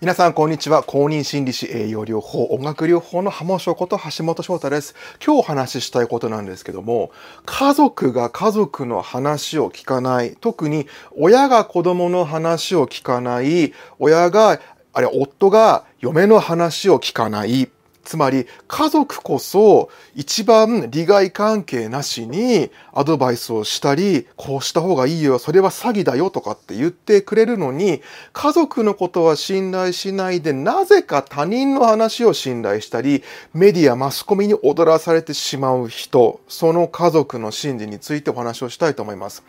皆さん、こんにちは。公認心理師、栄養療法、音楽療法の浜翔こと橋本翔太です。今日お話ししたいことなんですけども、家族が家族の話を聞かない。特に親が子供の話を聞かない。親が、あれ、夫が嫁の話を聞かない。つまり家族こそ一番利害関係なしにアドバイスをしたり、こうした方がいいよ、それは詐欺だよとかって言ってくれるのに、家族のことは信頼しないで、なぜか他人の話を信頼したり、メディア、マスコミに踊らされてしまう人、その家族の心理についてお話をしたいと思います。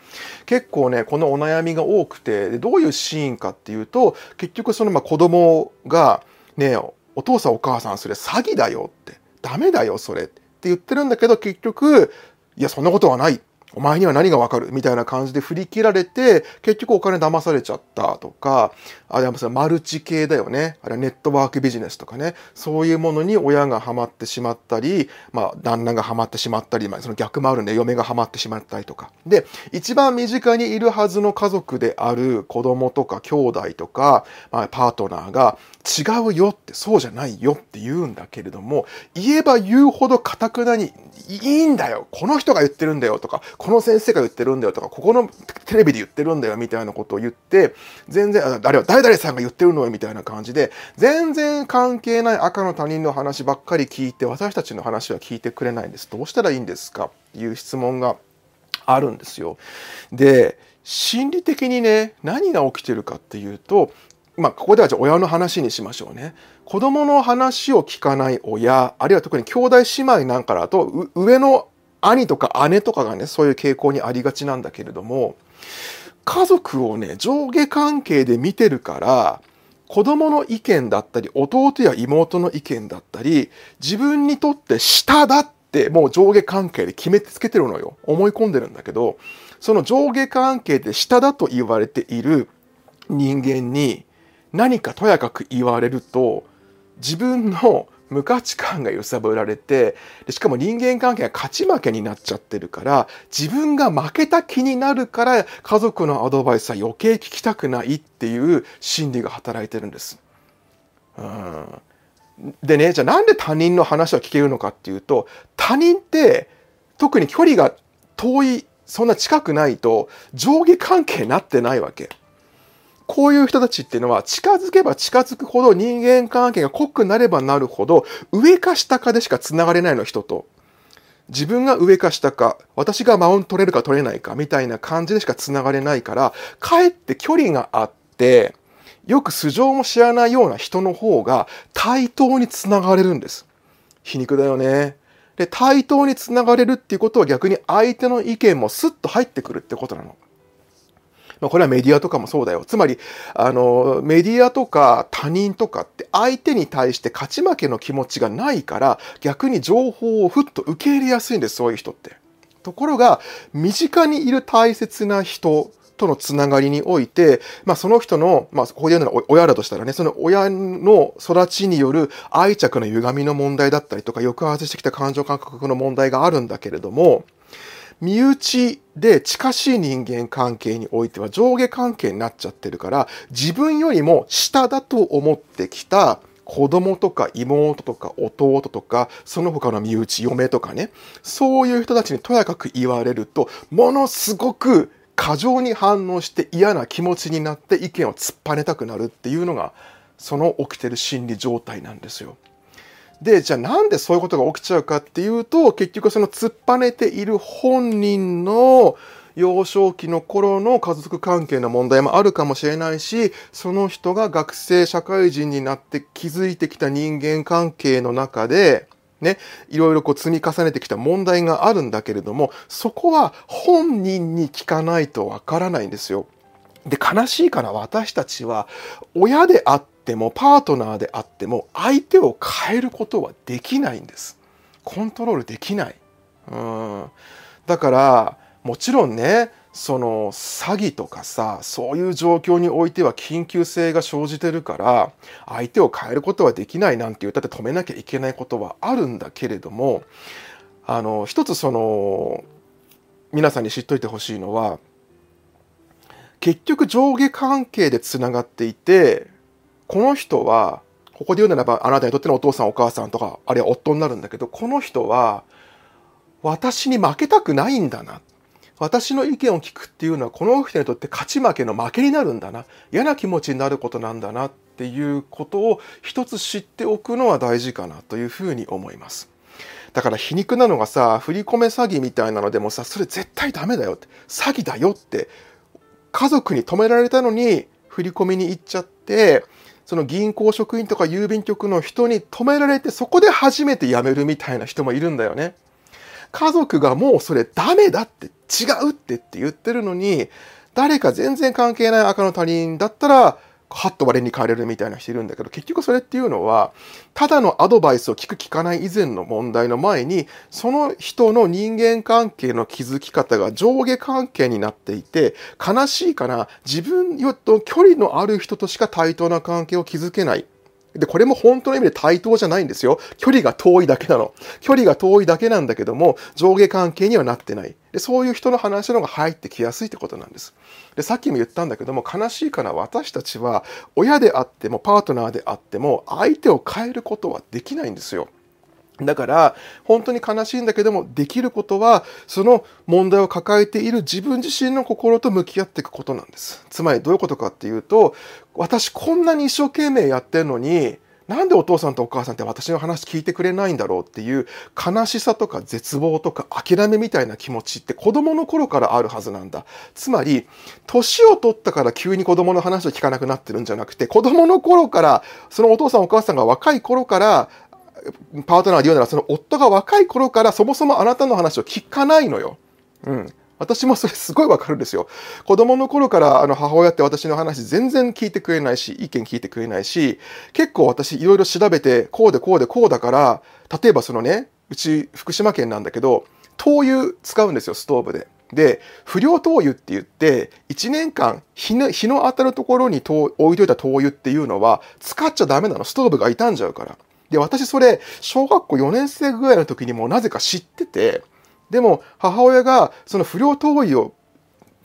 結構ね、このお悩みが多くて、どういうシーンかっていうと、結局そのまあ子供がね、お父さんお母さんそれ詐欺だよって、ダメだよそれって言ってるんだけど結局、いやそんなことはない。お前には何がわかる？みたいな感じで振り切られて、結局お金騙されちゃったとか、あれはマルチ系だよね。あれはネットワークビジネスとかね。そういうものに親がハマってしまったり、まあ、旦那がハマってしまったり、まあ、その逆もあるんで、嫁がハマってしまったりとか。で、一番身近にいるはずの家族である子供とか兄弟とか、まあ、パートナーが違うよって、そうじゃないよって言うんだけれども、言えば言うほど堅くなに、いいんだよこの人が言ってるんだよとか、この先生が言ってるんだよとか、ここのテレビで言ってるんだよみたいなことを言って、全然、あるいは誰々さんが言ってるのよみたいな感じで、全然関係ない赤の他人の話ばっかり聞いて、私たちの話は聞いてくれないんです。どうしたらいいんですか？っていう質問があるんですよ。で、心理的にね、何が起きてるかっていうと、まあ、ここではじゃあ親の話にしましょうね。子供の話を聞かない親、あるいは特に兄弟姉妹なんかだと、上の兄とか姉とかがね、そういう傾向にありがちなんだけれども、家族をね、上下関係で見てるから、子供の意見だったり、弟や妹の意見だったり、自分にとって下だってもう上下関係で決めつけてるのよ。思い込んでるんだけど、その上下関係で下だと言われている人間に、何かとやかく言われると自分の無価値観が揺さぶられてでしかも人間関係が勝ち負けになっちゃってるから自分が負けた気になるから家族のアドバイスは余計聞きたくないっていう心理が働いてるんです。うんでねじゃあなんで他人の話は聞けるのかっていうと他人って特に距離が遠いそんな近くないと上下関係になってないわけ。こういう人たちっていうのは近づけば近づくほど人間関係が濃くなればなるほど上か下かでしか繋がれないの人と。自分が上か下か、私がマウント取れるか取れないかみたいな感じでしか繋がれないから、かえって距離があって、よく素性も知らないような人の方が対等に繋がれるんです。皮肉だよね。で、対等に繋がれるっていうことは逆に相手の意見もスッと入ってくるってことなの。まあ、これはメディアとかもそうだよ。つまり、あの、メディアとか他人とかって相手に対して勝ち負けの気持ちがないから、逆に情報をふっと受け入れやすいんです、そういう人って。ところが、身近にいる大切な人、とのつながりにおいて、まあ、その人の、まあ、ここで言うのは親だとしたらね、その親の育ちによる愛着の歪みの問題だったりとか、抑圧してきた感情感覚の問題があるんだけれども、身内で近しい人間関係においては上下関係になっちゃってるから、自分よりも下だと思ってきた子供とか妹とか弟とか、その他の身内、嫁とかね、そういう人たちにとやかく言われると、ものすごく過剰に反応して嫌な気持ちになって意見を突っぱねたくなるっていうのが、その起きてる心理状態なんですよ。で、じゃあなんでそういうことが起きちゃうかっていうと、結局その突っぱねている本人の幼少期の頃の家族関係の問題もあるかもしれないし、その人が学生社会人になって気づいてきた人間関係の中で、ね、いろいろこう積み重ねてきた問題があるんだけれども、そこは本人に聞かないとわからないんですよ。で、悲しいから私たちは親であっってもパートナーであっても相手を変えることはできないんです。コントロールできない。うん。だからもちろんねその詐欺とかさそういう状況においては緊急性が生じてるから相手を変えることはできないなんて言ったって止めなきゃいけないことはあるんだけれどもあの一つその皆さんに知っといてほしいのは結局上下関係でつながっていてこの人は、ここで言うならば、あなたにとってのお父さんお母さんとか、あるいは夫になるんだけど、この人は、私に負けたくないんだな。私の意見を聞くっていうのは、この人にとって勝ち負けの負けになるんだな。嫌な気持ちになることなんだなっていうことを一つ知っておくのは大事かなというふうに思います。だから皮肉なのがさ、振り込め詐欺みたいなのでもさ、それ絶対ダメだよって、詐欺だよって、家族に止められたのに振り込みに行っちゃって、その銀行職員とか郵便局の人に止められて、そこで初めて辞めるみたいな人もいるんだよね。家族がもうそれダメだって違うってって言ってるのに、誰か全然関係ない赤の他人だったら、はっと我に変えれるみたいな人いるんだけど、結局それっていうのは、ただのアドバイスを聞く聞かない以前の問題の前に、その人の人間関係の築き方が上下関係になっていて、悲しいから、自分よと距離のある人としか対等な関係を築けない。で、これも本当の意味で対等じゃないんですよ。距離が遠いだけなの。距離が遠いだけなんだけども、上下関係にはなってない。でそういう人の話の方が入ってきやすいってことなんです。で、さっきも言ったんだけども、悲しいから私たちは、親であっても、パートナーであっても、相手を変えることはできないんですよ。だから、本当に悲しいんだけども、できることは、その問題を抱えている自分自身の心と向き合っていくことなんです。つまりどういうことかっていうと、私こんなに一生懸命やってんのに、なんでお父さんとお母さんって私の話聞いてくれないんだろうっていう悲しさとか絶望とか諦めみたいな気持ちって子供の頃からあるはずなんだ。つまり、年を取ったから急に子供の話を聞かなくなってるんじゃなくて、子供の頃から、そのお父さんお母さんが若い頃から、パートナーで言うならその夫が若い頃からそもそもあなたの話を聞かないのよ。うん。私もそれすごいわかるんですよ。子供の頃からあの母親って私の話全然聞いてくれないし、意見聞いてくれないし、結構私いろいろ調べて、こうでこうでこうだから、例えばそのね、うち福島県なんだけど、灯油使うんですよ、ストーブで。で、不良灯油って言って、1年間日の日の当たるところに置いといた灯油っていうのは、使っちゃダメなの。ストーブが傷んじゃうから。で、私それ、小学校4年生ぐらいの時にもなぜか知ってて、でも母親がその不良灯油を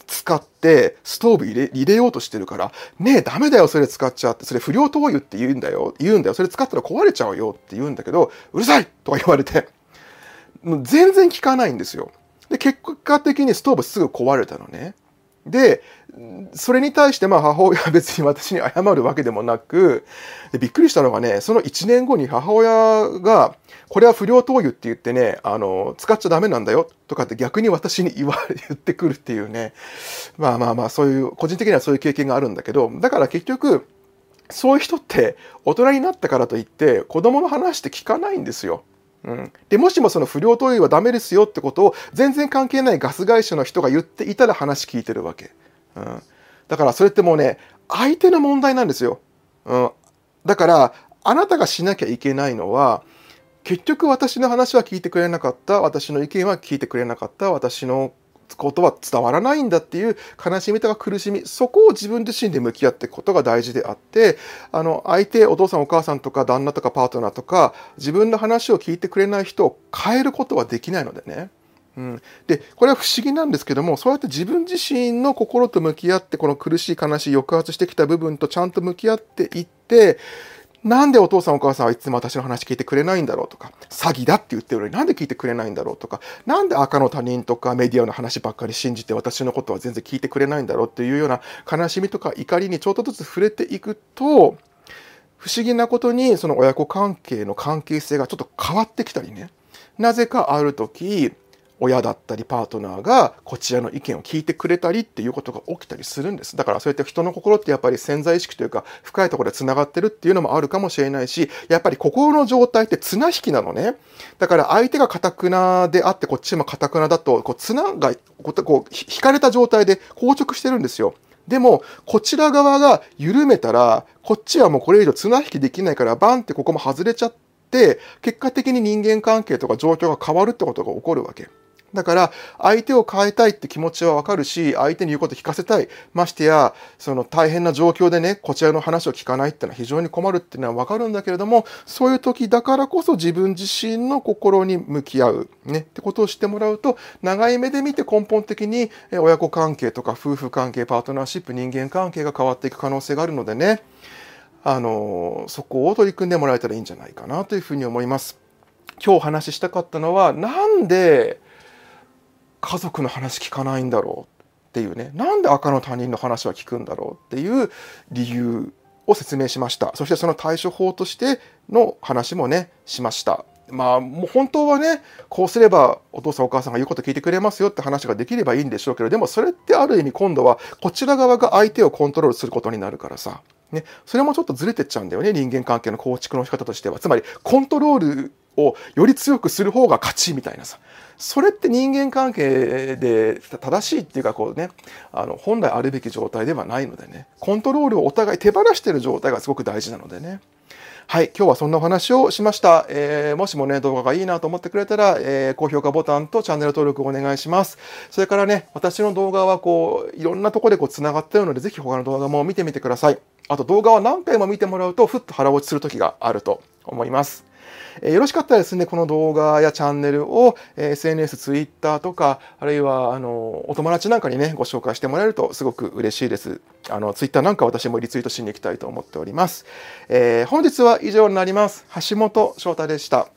使ってストーブ入れ入れようとしてるから、ねえ、ダメだよ、それ使っちゃって。それ不良灯油って言うんだよ。言うんだよ。それ使ったら壊れちゃうよって言うんだけど、うるさいとか言われて、もう全然聞かないんですよ。で、結果的にストーブすぐ壊れたのね。で、それに対してまあ母親は 別に私に謝るわけでもなく、びっくりしたのがね、その1年後に母親が、これは不良灯油って言ってね、あの、使っちゃダメなんだよとかって逆に私に言わ、言ってくるっていうね。まあまあまあ、そういう、個人的にはそういう経験があるんだけど、だから結局、そういう人って大人になったからといって子供の話って聞かないんですよ。うん、でもしもその不良投与はダメですよってことを全然関係ないガス会社の人が言っていたら話聞いてるわけ。うん、だからそれってもうね、相手の問題なんですよ。うん、だから、あなたがしなきゃいけないのは、結局私の話は聞いてくれなかった、私の意見は聞いてくれなかった、私のことは伝わらないんだっていう悲しみとか苦しみ、そこを自分自身で向き合っていくことが大事であって、あの、相手、お父さんお母さんとか旦那とかパートナーとか、自分の話を聞いてくれない人を変えることはできないのでね。うん、でこれは不思議なんですけどもそうやって自分自身の心と向き合ってこの苦しい悲しい抑圧してきた部分とちゃんと向き合っていってなんでお父さんお母さんはいつも私の話聞いてくれないんだろうとか、詐欺だって言ってるのになんで聞いてくれないんだろうとか、なんで赤の他人とかメディアの話ばっかり信じて私のことは全然聞いてくれないんだろうっていうような悲しみとか怒りにちょっとずつ触れていくと、不思議なことにその親子関係の関係性がちょっと変わってきたりね。なぜかある時、親だったりパートナーがこちらの意見を聞いてくれたりっていうことが起きたりするんです。だからそうやって人の心ってやっぱり潜在意識というか深いところで繋がってるっていうのもあるかもしれないし、やっぱり心の状態って綱引きなのね。だから相手が堅くなであってこっちも堅くなだと、こう綱がこう引かれた状態で硬直してるんですよ。でも、こちら側が緩めたら、こっちはもうこれ以上綱引きできないから、バンってここも外れちゃって、結果的に人間関係とか状況が変わるってことが起こるわけ。だから、相手を変えたいって気持ちはわかるし、相手に言うこと聞かせたい。ましてや、その大変な状況でね、こちらの話を聞かないってのは非常に困るっていうのはわかるんだけれども、そういう時だからこそ自分自身の心に向き合う。ね、ってことをしてもらうと、長い目で見て根本的に親子関係とか夫婦関係、パートナーシップ、人間関係が変わっていく可能性があるのでね。あの、そこを取り組んでもらえたらいいんじゃないかなというふうに思います。今日お話ししたかったのは、なんで家族の話聞かないんだろうっていうね、なんで赤の他人の話は聞くんだろうっていう理由を説明しました。そしてその対処法としての話もね、しました。まあ、もう本当はね、こうすればお父さんお母さんが言うこと聞いてくれますよって話ができればいいんでしょうけど、でもそれってある意味今度はこちら側が相手をコントロールすることになるからさ。ね、それもちょっとずれてっちゃうんだよね、人間関係の構築の仕方としては。つまり、コントロールをより強くする方が勝ちみたいなさ。それって人間関係で正しいっていうかこうね、あの、本来あるべき状態ではないのでね、コントロールをお互い手放してる状態がすごく大事なのでね。はい、今日はそんなお話をしました。えー、もしもね、動画がいいなと思ってくれたら、えー、高評価ボタンとチャンネル登録お願いします。それからね、私の動画はこう、いろんなとこでこう繋がってるので、ぜひ他の動画も見てみてください。あと動画は何回も見てもらうと、ふっと腹落ちする時があると思います。え、よろしかったらですね、この動画やチャンネルを、え、SNS、Twitter とか、あるいは、あの、お友達なんかにね、ご紹介してもらえるとすごく嬉しいです。あの、Twitter なんか私もリツイートしに行きたいと思っております。えー、本日は以上になります。橋本翔太でした。